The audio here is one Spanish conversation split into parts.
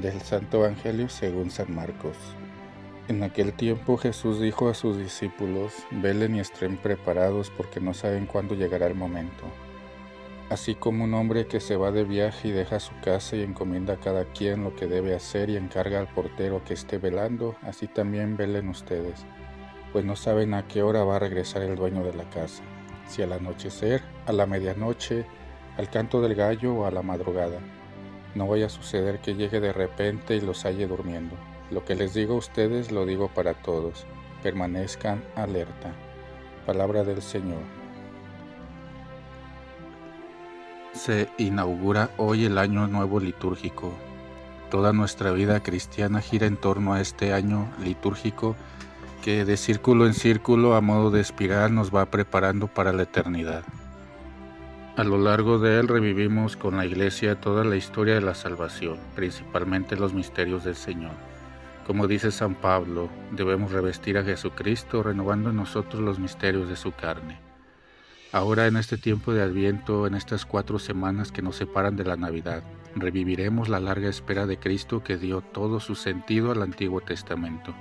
Del Santo Evangelio según San Marcos. En aquel tiempo Jesús dijo a sus discípulos, velen y estén preparados porque no saben cuándo llegará el momento. Así como un hombre que se va de viaje y deja su casa y encomienda a cada quien lo que debe hacer y encarga al portero que esté velando, así también velen ustedes, pues no saben a qué hora va a regresar el dueño de la casa, si al anochecer, a la medianoche, al canto del gallo o a la madrugada. No vaya a suceder que llegue de repente y los halle durmiendo. Lo que les digo a ustedes lo digo para todos. Permanezcan alerta. Palabra del Señor. Se inaugura hoy el año nuevo litúrgico. Toda nuestra vida cristiana gira en torno a este año litúrgico que de círculo en círculo a modo de espiral nos va preparando para la eternidad. A lo largo de él revivimos con la Iglesia toda la historia de la salvación, principalmente los misterios del Señor. Como dice San Pablo, debemos revestir a Jesucristo renovando en nosotros los misterios de su carne. Ahora en este tiempo de Adviento, en estas cuatro semanas que nos separan de la Navidad, reviviremos la larga espera de Cristo que dio todo su sentido al Antiguo Testamento.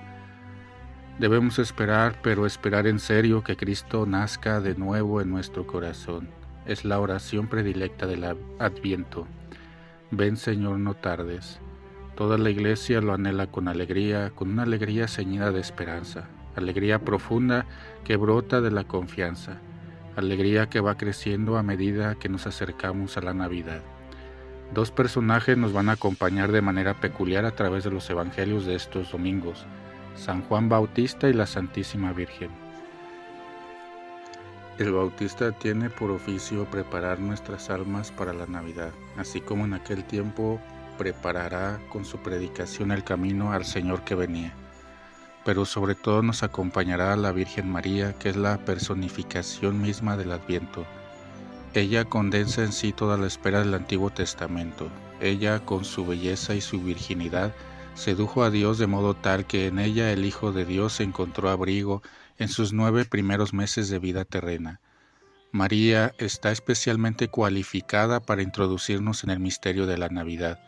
Debemos esperar, pero esperar en serio que Cristo nazca de nuevo en nuestro corazón. Es la oración predilecta del Adviento. Ven Señor, no tardes. Toda la iglesia lo anhela con alegría, con una alegría ceñida de esperanza, alegría profunda que brota de la confianza, alegría que va creciendo a medida que nos acercamos a la Navidad. Dos personajes nos van a acompañar de manera peculiar a través de los evangelios de estos domingos, San Juan Bautista y la Santísima Virgen. El Bautista tiene por oficio preparar nuestras almas para la Navidad, así como en aquel tiempo preparará con su predicación el camino al Señor que venía. Pero sobre todo nos acompañará la Virgen María, que es la personificación misma del Adviento. Ella condensa en sí toda la espera del Antiguo Testamento. Ella, con su belleza y su virginidad, sedujo a Dios de modo tal que en ella el Hijo de Dios encontró abrigo en sus nueve primeros meses de vida terrena. María está especialmente cualificada para introducirnos en el misterio de la Navidad.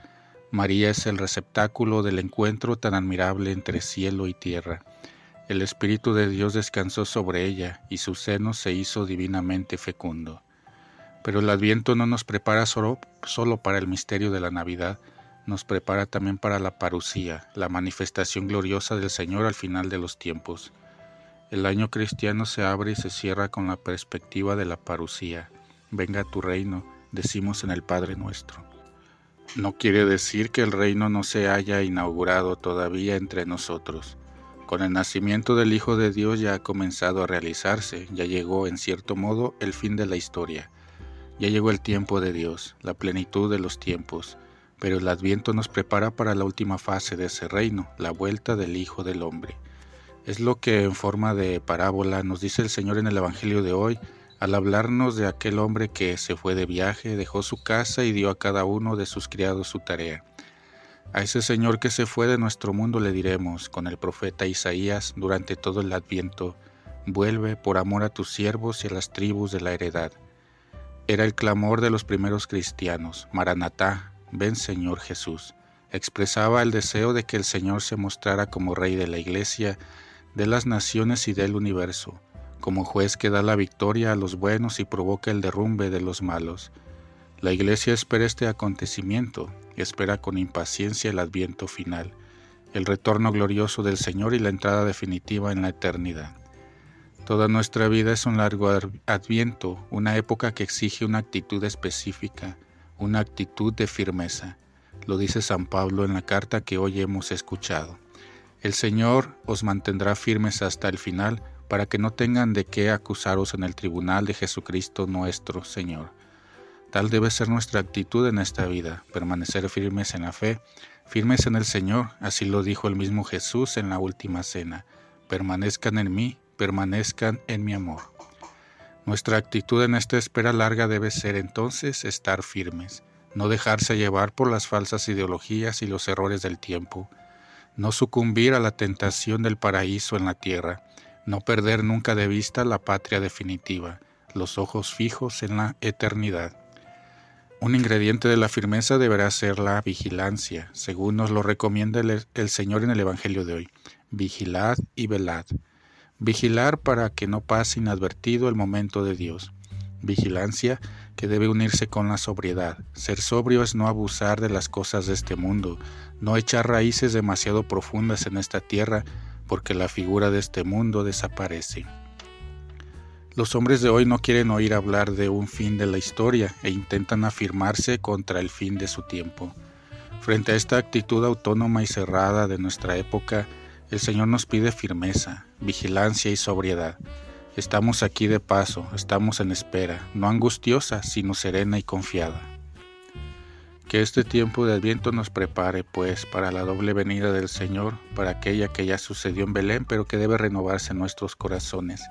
María es el receptáculo del encuentro tan admirable entre cielo y tierra. El Espíritu de Dios descansó sobre ella y su seno se hizo divinamente fecundo. Pero el Adviento no nos prepara solo, para el misterio de la Navidad, nos prepara también para la parucía, la manifestación gloriosa del Señor al final de los tiempos. El año cristiano se abre y se cierra con la perspectiva de la parucía. Venga tu reino, decimos en el Padre nuestro. No quiere decir que el reino no se haya inaugurado todavía entre nosotros. Con el nacimiento del Hijo de Dios ya ha comenzado a realizarse, ya llegó en cierto modo el fin de la historia. Ya llegó el tiempo de Dios, la plenitud de los tiempos, pero el adviento nos prepara para la última fase de ese reino, la vuelta del Hijo del Hombre. Es lo que en forma de parábola nos dice el Señor en el Evangelio de hoy al hablarnos de aquel hombre que se fue de viaje, dejó su casa y dio a cada uno de sus criados su tarea. A ese Señor que se fue de nuestro mundo le diremos, con el profeta Isaías, durante todo el adviento, vuelve por amor a tus siervos y a las tribus de la heredad. Era el clamor de los primeros cristianos, Maranatá, ven Señor Jesús. Expresaba el deseo de que el Señor se mostrara como Rey de la Iglesia, de las naciones y del universo como juez que da la victoria a los buenos y provoca el derrumbe de los malos. La Iglesia espera este acontecimiento y espera con impaciencia el adviento final, el retorno glorioso del Señor y la entrada definitiva en la eternidad. Toda nuestra vida es un largo adviento, una época que exige una actitud específica, una actitud de firmeza. Lo dice San Pablo en la carta que hoy hemos escuchado. El Señor os mantendrá firmes hasta el final, para que no tengan de qué acusaros en el tribunal de Jesucristo nuestro Señor. Tal debe ser nuestra actitud en esta vida, permanecer firmes en la fe, firmes en el Señor, así lo dijo el mismo Jesús en la última cena, permanezcan en mí, permanezcan en mi amor. Nuestra actitud en esta espera larga debe ser entonces estar firmes, no dejarse llevar por las falsas ideologías y los errores del tiempo, no sucumbir a la tentación del paraíso en la tierra, no perder nunca de vista la patria definitiva, los ojos fijos en la eternidad. Un ingrediente de la firmeza deberá ser la vigilancia, según nos lo recomienda el, Señor en el Evangelio de hoy. Vigilad y velad. Vigilar para que no pase inadvertido el momento de Dios. Vigilancia que debe unirse con la sobriedad. Ser sobrio es no abusar de las cosas de este mundo, no echar raíces demasiado profundas en esta tierra, porque la figura de este mundo desaparece. Los hombres de hoy no quieren oír hablar de un fin de la historia e intentan afirmarse contra el fin de su tiempo. Frente a esta actitud autónoma y cerrada de nuestra época, el Señor nos pide firmeza, vigilancia y sobriedad. Estamos aquí de paso, estamos en espera, no angustiosa, sino serena y confiada. Que este tiempo de Adviento nos prepare, pues, para la doble venida del Señor, para aquella que ya sucedió en Belén, pero que debe renovarse en nuestros corazones,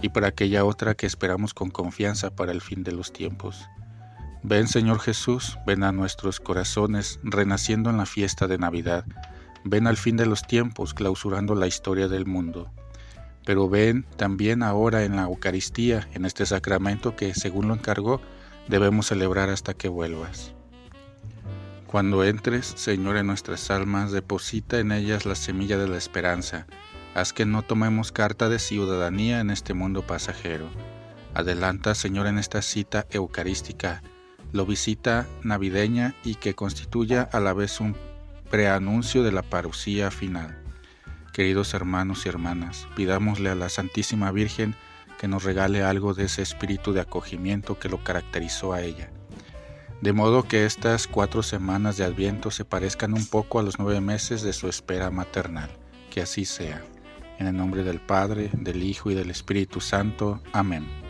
y para aquella otra que esperamos con confianza para el fin de los tiempos. Ven, Señor Jesús, ven a nuestros corazones, renaciendo en la fiesta de Navidad. Ven al fin de los tiempos, clausurando la historia del mundo. Pero ven también ahora en la Eucaristía, en este sacramento que, según lo encargó, debemos celebrar hasta que vuelvas. Cuando entres, Señor, en nuestras almas, deposita en ellas la semilla de la esperanza. Haz que no tomemos carta de ciudadanía en este mundo pasajero. Adelanta, Señor, en esta cita eucarística, lo visita navideña y que constituya a la vez un preanuncio de la parucía final. Queridos hermanos y hermanas, pidámosle a la Santísima Virgen que nos regale algo de ese espíritu de acogimiento que lo caracterizó a ella de modo que estas cuatro semanas de Adviento se parezcan un poco a los nueve meses de su espera maternal. Que así sea. En el nombre del Padre, del Hijo y del Espíritu Santo. Amén.